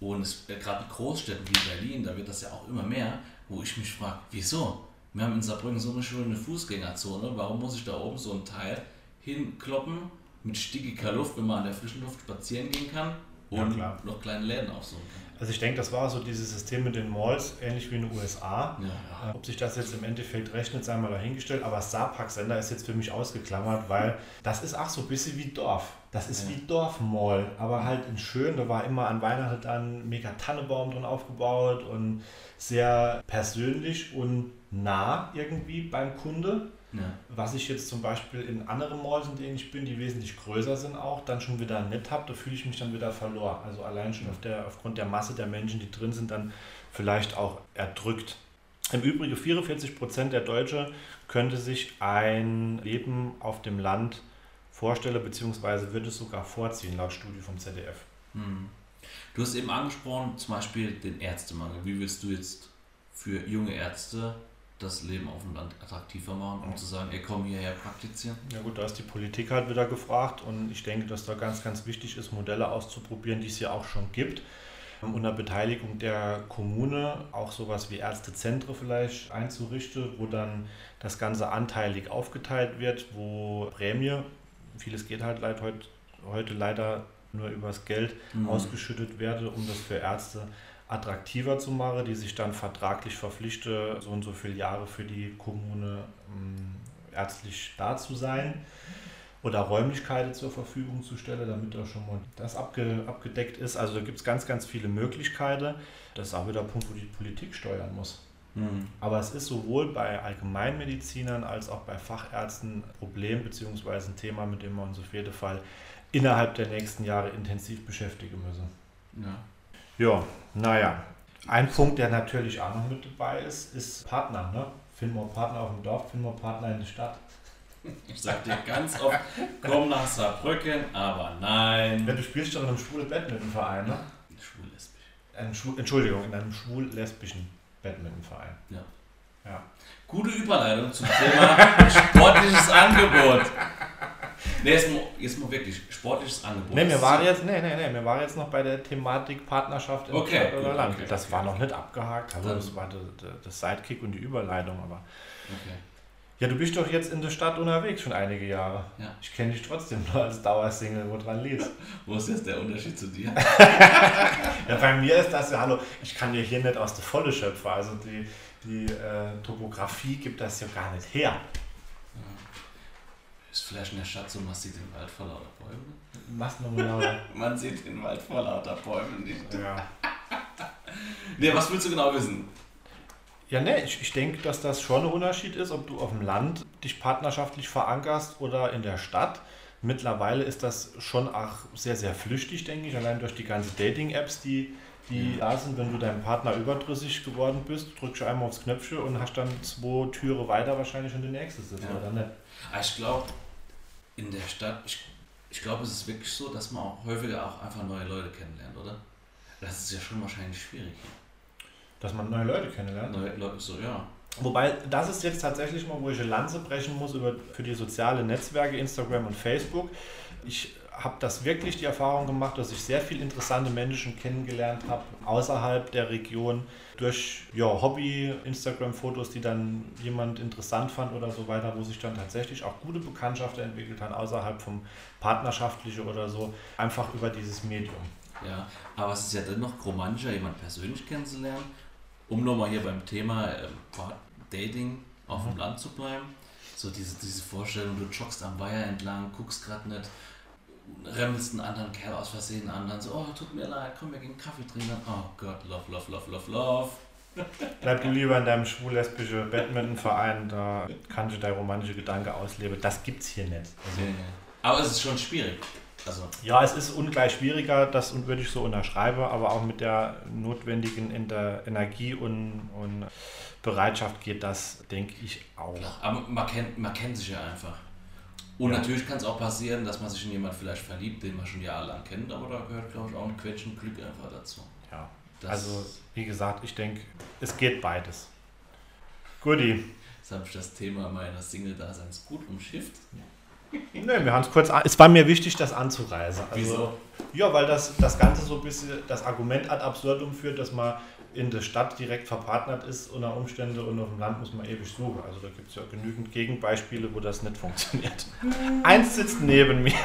Und äh, gerade in Großstädten wie Berlin, da wird das ja auch immer mehr, wo ich mich frage, wieso? Wir haben in Saarbrücken so eine schöne Fußgängerzone, warum muss ich da oben so ein Teil hinkloppen mit stickiger Luft, wenn man an der frischen Luft spazieren gehen kann Ja, und klar. noch kleine Läden aufsuchen kann? Also ich denke, das war so dieses System mit den Malls, ähnlich wie in den USA. Ja, Äh, Ob sich das jetzt im Endeffekt rechnet, sei mal dahingestellt. Aber Starpark-Sender ist jetzt für mich ausgeklammert, weil das ist auch so ein bisschen wie Dorf. Das ist Ja. wie Dorfmall, aber halt in schön. Da war immer an Weihnachten dann ein mega Tannebaum drin aufgebaut und sehr persönlich und nah irgendwie beim Kunde. ja. Was ich jetzt zum Beispiel in anderen Malls, in denen ich bin, die wesentlich größer sind auch, dann schon wieder nett habe, da fühle ich mich dann wieder verloren. Also allein schon auf der, aufgrund der Masse der Menschen, die drin sind, dann vielleicht auch erdrückt. Im Übrigen 44 Prozent der Deutsche könnte sich ein Leben auf dem Land vorstellen, beziehungsweise würde es sogar vorziehen, laut Studie vom ZDF. Hm. Du hast eben angesprochen, zum Beispiel den Ärztemangel. Wie willst du jetzt für junge Ärzte das Leben auf dem Land attraktiver machen, um zu sagen, ey, komm hierher praktizieren? Ja gut, da ist die Politik halt wieder gefragt und ich denke, dass da ganz, ganz wichtig ist, Modelle auszuprobieren, die es ja auch schon gibt. Unter Beteiligung der Kommune auch sowas wie Ärztezentren vielleicht einzurichten, wo dann das Ganze anteilig aufgeteilt wird, wo Prämie, vieles geht halt leid, heut, heute leider nur übers Geld, Mhm. ausgeschüttet werde, um das für Ärzte attraktiver zu machen, die sich dann vertraglich verpflichten, so und so viele Jahre für die Kommune ähm, ärztlich da zu sein oder Räumlichkeiten zur Verfügung zu stellen, damit da schon mal das abge, abgedeckt ist. Also da gibt es ganz, ganz viele Möglichkeiten. Das ist auch wieder ein Punkt, wo die Politik steuern muss. Mhm. Aber es ist sowohl bei Allgemeinmedizinern als auch bei Fachärzten ein Problem bzw. ein Thema, mit dem wir uns auf jeden Fall innerhalb der nächsten Jahre intensiv beschäftigen müssen. Ja. Ja, naja. Ein Punkt, der natürlich auch noch mit dabei ist, ist Partner. Ne? Finden wir Partner auf dem Dorf, finden wir Partner in der Stadt. Ich sag dir ganz oft, komm nach Saarbrücken, aber Ja, nein. du spielst doch in einem schwulen Badmintonverein, ne? Schwul-lesbisch. Ein schwul, Entschuldigung, in einem schwul-lesbischen Badmintonverein. Ja. Ja. Gute Überleitung zum Thema sportliches Angebot. Nee, jetzt mal, jetzt mal wirklich, sportliches Angebot. Ne, mir war jetzt, nee, nee, nee, mir war jetzt noch bei der Thematik Partnerschaft in Okay, Stadt oder gut, Land. okay, das okay. war noch nicht abgehakt, also das war das Sidekick und die Überleitung, aber. Okay. Ja, du bist doch jetzt in der Stadt unterwegs schon einige Jahre. Ja. Ich kenne dich trotzdem nur als Dauersingle, wo dran liest. Wo ist jetzt der Unterschied zu dir? Ja, bei mir ist das ja, hallo, ich kann dir hier nicht aus der Volle schöpfen. Also die, die äh, Topografie gibt das ja gar nicht her. Ist vielleicht in der Stadt so, man sieht den Wald vor lauter Bäumen. Mach's nochmal lauter. Man sieht den Wald vor lauter Bäumen nicht. Ja. Nee, was willst du genau wissen? Ja, ne, ich, ich denke, dass das schon ein Unterschied ist, ob du auf dem Land dich partnerschaftlich verankerst oder in der Stadt. Mittlerweile ist das schon auch sehr, sehr flüchtig, denke ich, allein durch die ganzen Dating-Apps, die, die da sind. Wenn du deinem Partner überdrüssig geworden bist, drückst du einmal aufs Knöpfchen und hast dann zwei Türe weiter wahrscheinlich schon die nächste sitzen, Ja. oder nicht? Ah, Ich glaube, in der Stadt, ich, ich glaube, es ist wirklich so, dass man auch häufiger auch einfach neue Leute kennenlernt, oder? Das ist ja schon wahrscheinlich schwierig. Dass man neue Leute kennenlernt. Neue Leute, so, ja. Wobei, das ist jetzt tatsächlich mal, wo ich eine Lanze brechen muss über, für die sozialen Netzwerke, Instagram und Facebook. Ich habe das wirklich die Erfahrung gemacht, dass ich sehr viele interessante Menschen kennengelernt habe außerhalb der Region durch ja, Hobby, Instagram-Fotos, die dann jemand interessant fand oder so weiter, wo sich dann tatsächlich auch gute Bekanntschaften entwickelt haben, außerhalb vom Partnerschaftliche oder so, einfach über dieses Medium. Ja, aber es ist ja dennoch romantischer, jemanden persönlich kennenzulernen, um nochmal hier beim Thema äh, Dating auf mhm. dem Land zu bleiben. So diese, diese Vorstellung, du joggst am Weiher entlang, guckst gerade nicht, remmelst einen anderen Kerl aus Versehen an, dann so, oh, tut mir leid, komm, wir gehen Kaffee trinken. Oh Gott, love, love, love, love, love. Bleib du lieber in deinem schwul-lesbischen Badmintonverein, da kannst du dein romantische Gedanke ausleben. Das gibt's hier nicht. Also, ja. Aber es ist schon schwierig. Also. Ja, es ist ungleich schwieriger, das würde ich so unterschreiben, aber auch mit der notwendigen Energie und, und Bereitschaft geht das, denke ich, auch. Klar, aber man kennt, man kennt sich ja einfach. Und ja. natürlich kann es auch passieren, dass man sich in jemanden vielleicht verliebt, den man schon jahrelang kennt, aber da gehört, glaube ich, auch ein Quäntchen Glück einfach dazu. Ja. Das also, wie gesagt, ich denke, es geht beides. Guti. Jetzt habe ich das Thema meiner Single-Daseins gut umschifft. Ne, wir haben es kurz. Es war mir wichtig, das anzureisen. Also, Wieso? Ja, weil das, das Ganze so ein bisschen das Argument ad absurdum führt, dass man in der Stadt direkt verpartnert ist unter Umständen und auf dem Land muss man ewig suchen. Also da gibt es ja genügend Gegenbeispiele, wo das nicht funktioniert. Eins sitzt neben mir.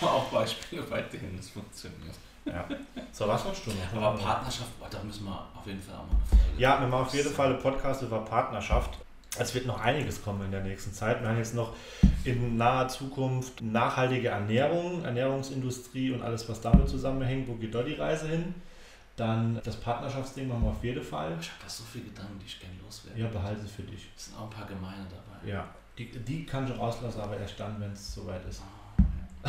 Aber auch Beispiele, bei denen es funktioniert. Ja. So, was hast du noch? Aber Partnerschaft, da müssen wir auf jeden Fall auch mal eine Folge. Ja, wir machen auf jeden Fall eine Podcast über Partnerschaft. Es wird noch einiges kommen in der nächsten Zeit. Wir haben jetzt noch in naher Zukunft nachhaltige Ernährung, Ernährungsindustrie und alles, was damit zusammenhängt. Wo geht dort die Reise hin? Dann das Partnerschaftsding machen wir auf jeden Fall. Ich habe da so viele Gedanken, die ich gerne loswerde. Ja, behalte es für dich. Es sind auch ein paar Gemeine dabei. Ja, die, die kann ich rauslassen, aber erst dann, wenn es soweit ist. Oh,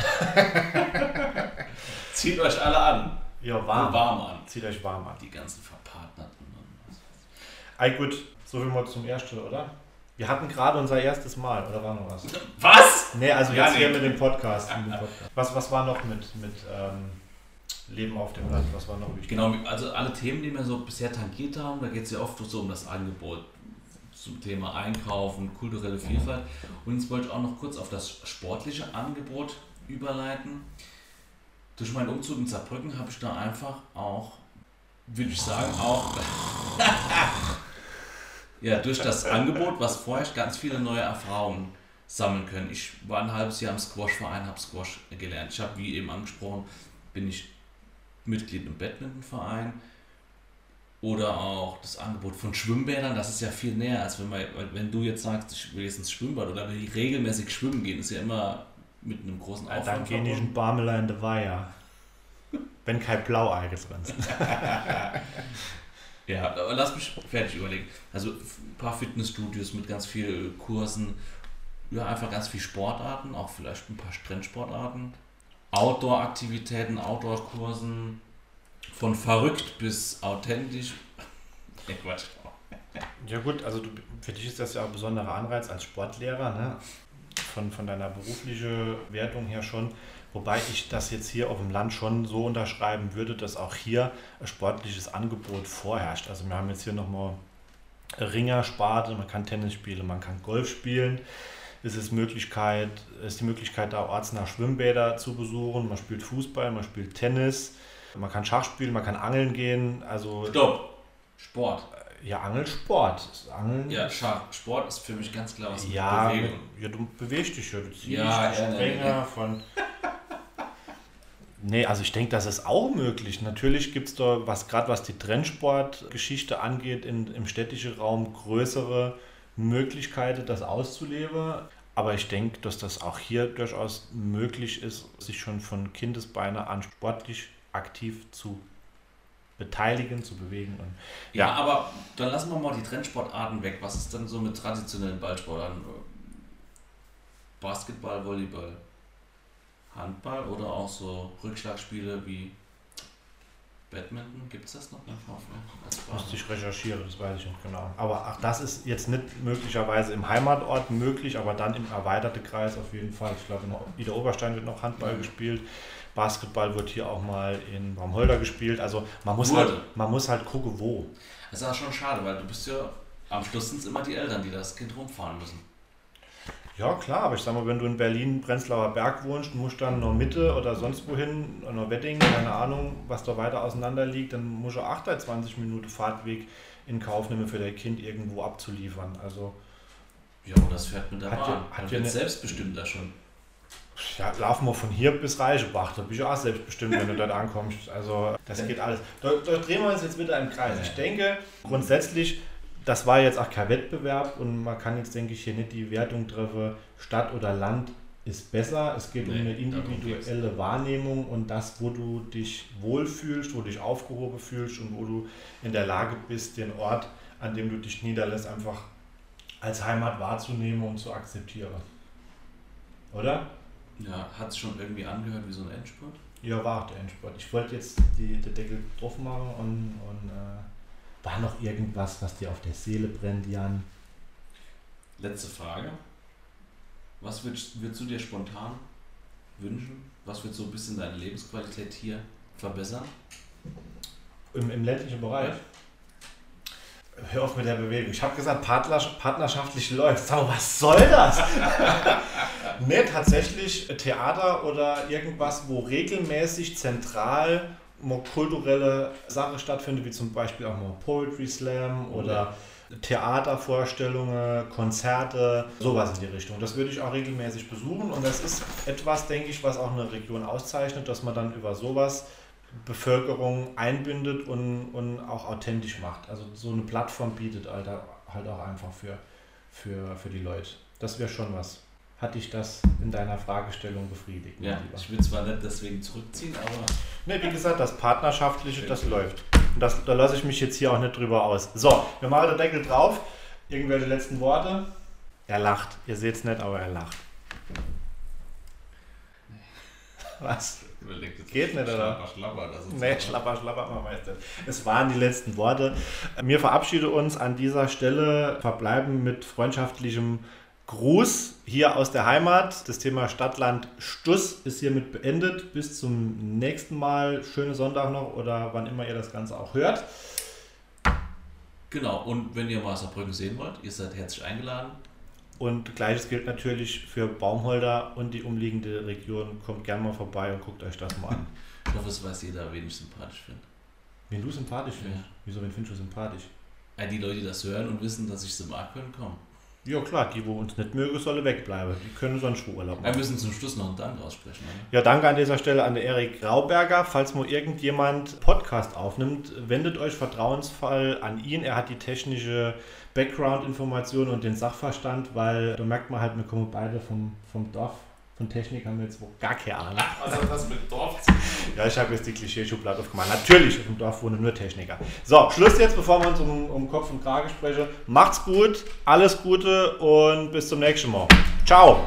Zieht euch alle an. Ja, warm. warm an. Zieht euch warm an. Die ganzen Verpartnerten. Ey, gut, so viel mal zum Ersten, oder? Wir hatten gerade unser erstes Mal, oder war noch was? Was? Nee, also ja, jetzt nee. hier mit dem Podcast. Mit dem Podcast. Was, was war noch mit, mit ähm, Leben auf dem Land, was war noch wichtig? Genau, also alle Themen, die wir so bisher tangiert haben, da geht es ja oft so um das Angebot zum Thema Einkaufen, kulturelle Vielfalt. Und jetzt wollte ich auch noch kurz auf das sportliche Angebot überleiten. Durch meinen Umzug in Saarbrücken habe ich da einfach auch, würde ich sagen, auch ja, durch das Angebot, was vorher ganz viele neue Erfahrungen sammeln können. Ich war ein halbes Jahr im Squash-Verein, habe Squash gelernt. Ich habe, wie eben angesprochen, bin ich Mitglied im Badmintonverein oder auch das Angebot von Schwimmbädern, das ist ja viel näher, als wenn, man, wenn du jetzt sagst, ich will jetzt ins Schwimmbad oder will regelmäßig schwimmen gehen, ist ja immer mit einem großen Aufwand. Dann gehe ich in Barmela in der Weiher. wenn kein Blauei drin ist. ja, aber lass mich fertig überlegen. Also ein paar Fitnessstudios mit ganz vielen Kursen, ja, einfach ganz viele Sportarten, auch vielleicht ein paar Trendsportarten Outdoor-Aktivitäten, Outdoor-Kursen, von verrückt bis authentisch. Nee, Quatsch. Ja gut, also du, für dich ist das ja auch ein besonderer Anreiz als Sportlehrer, ne? von, von deiner beruflichen Wertung her schon. Wobei ich das jetzt hier auf dem Land schon so unterschreiben würde, dass auch hier ein sportliches Angebot vorherrscht. Also wir haben jetzt hier nochmal Ringersparte, man kann Tennis spielen, man kann Golf spielen ist es Möglichkeit, ist die Möglichkeit, da ortsnah Schwimmbäder zu besuchen. Man spielt Fußball, man spielt Tennis, man kann Schach spielen, man kann angeln gehen. Also Stopp! Sport. Ja, Angelsport. Angeln ja, Schach. Sport ist für mich ganz klar was ja, mit Bewegung. Ja, du bewegst dich ja. Du ziehst ja, ja, Springer nee, von. Nee, also ich denke, das ist auch möglich. Natürlich gibt es da, was gerade was die Trendsportgeschichte angeht, in, im städtischen Raum größere Möglichkeiten, das auszuleben. Aber ich denke, dass das auch hier durchaus möglich ist, sich schon von Kindesbeine an sportlich aktiv zu beteiligen, zu bewegen. Und, ja. ja, aber dann lassen wir mal die Trendsportarten weg. Was ist denn so mit traditionellen Ballsportarten? Basketball, Volleyball, Handball oder auch so Rückschlagspiele wie Badminton, gibt es das noch VfL? Musste ich recherchieren, das weiß ich nicht genau. Aber ach, das ist jetzt nicht möglicherweise im Heimatort möglich, aber dann im erweiterten Kreis auf jeden Fall. Ich glaube, in Ida Oberstein wird noch Handball mhm. gespielt. Basketball wird hier auch mal in Baumholder gespielt. Also man muss, halt, man muss halt gucken, wo. Das ist auch schon schade, weil du bist ja, am Schluss sind es immer die Eltern, die das Kind rumfahren müssen. Ja, klar, aber ich sag mal, wenn du in Berlin, Prenzlauer Berg wohnst, musst dann noch Mitte oder sonst wohin, noch Wedding, keine Ahnung, was da weiter auseinander liegt, dann musst du 28 Minuten Fahrtweg in Kauf nehmen, für dein Kind irgendwo abzuliefern. Also. Ja, das fährt mit der Hat Bahn. ja- hat ja wird ne- selbstbestimmter schon. Ja, laufen wir von hier bis Reichenbach, da bin ich auch selbstbestimmt, wenn du dort ankommst. Also das geht alles. Da, da drehen wir uns jetzt wieder im Kreis. Ich denke, grundsätzlich, das war jetzt auch kein Wettbewerb und man kann jetzt, denke ich, hier nicht die Wertung treffen, Stadt oder Land ist besser. Es geht um Nee, eine darum individuelle Wahrnehmung und das, wo du dich wohlfühlst, wo du dich aufgehoben fühlst und wo du in der Lage bist, den Ort, an dem du dich niederlässt, einfach als Heimat wahrzunehmen und zu akzeptieren. Oder? Ja, hat es schon irgendwie angehört wie so ein Endspurt? Ja, war auch der Endspurt. Ich wollte jetzt die, den Deckel drauf machen und, und äh, war noch irgendwas, was dir auf der Seele brennt, Jan? Letzte Frage. Was würdest, würdest du dir spontan wünschen? Was wird so ein bisschen deine Lebensqualität hier verbessern? Im, im ländlichen Bereich? Hör auf mit der Bewegung. Ich habe gesagt, partners- partnerschaftlich läuft. Sag mal, was soll das? nee, tatsächlich Theater oder irgendwas, wo regelmäßig zentral mal kulturelle Sachen stattfindet, wie zum Beispiel auch mal Poetry Slam oder Theatervorstellungen, Konzerte, sowas in die Richtung. Das würde ich auch regelmäßig besuchen und das ist etwas, denke ich, was auch eine Region auszeichnet, dass man dann über sowas Bevölkerung einbindet und, und auch authentisch macht. Also so eine Plattform bietet halt, halt auch einfach für, für, für die Leute. Das wäre schon was. Hat dich das in deiner Fragestellung befriedigt? Ja, ich will zwar nicht deswegen zurückziehen, aber Ne, wie gesagt, das Partnerschaftliche, das läuft. Und das, da lasse ich mich jetzt hier auch nicht drüber aus. So, wir machen den Deckel drauf. Irgendwelche letzten Worte? Er lacht. Ihr seht es nicht, aber er lacht. Was? Geht nicht, oder? Schlapper, schlapper, das ist Nee, schlapper, schlapper, man weiß das. Es waren die letzten Worte. Wir verabschieden uns an dieser Stelle, verbleiben mit freundschaftlichem Gruß hier aus der Heimat. Das Thema Stadtland Stuss ist hiermit beendet. Bis zum nächsten Mal. Schönen Sonntag noch oder wann immer ihr das Ganze auch hört. Genau, und wenn ihr mal Saarbrücken sehen wollt, ihr seid herzlich eingeladen. Und gleiches gilt natürlich für Baumholder und die umliegende Region. Kommt gerne mal vorbei und guckt euch das mal an. Ich hoffe, es weiß jeder, wen ich sympathisch finde. Wen du sympathisch findest? Ja. Wieso, wen findest du sympathisch? Ja, die Leute, die das hören und wissen, dass ich sie mag, können kommen. Ja klar, die, wo uns nicht mögen, sollen wegbleiben. Die können sonst schon Urlaub Wir machen. müssen zum Schluss noch einen Dank aussprechen. Oder? Ja, danke an dieser Stelle an Erik Grauberger. Falls mal irgendjemand Podcast aufnimmt, wendet euch vertrauensvoll an ihn. Er hat die technische Background-Information und den Sachverstand, weil da merkt man halt, wir kommen beide vom, vom Dorf. Von Technik haben wir jetzt wohl gar keine Ahnung. Also das mit Dorf. Ja, ich habe jetzt die Klischee-Schublade aufgemacht. Natürlich, auf dem Dorf wohnen nur Techniker. So, Schluss jetzt, bevor wir uns um, um Kopf und Krage sprechen. Macht's gut, alles Gute und bis zum nächsten Mal. Ciao!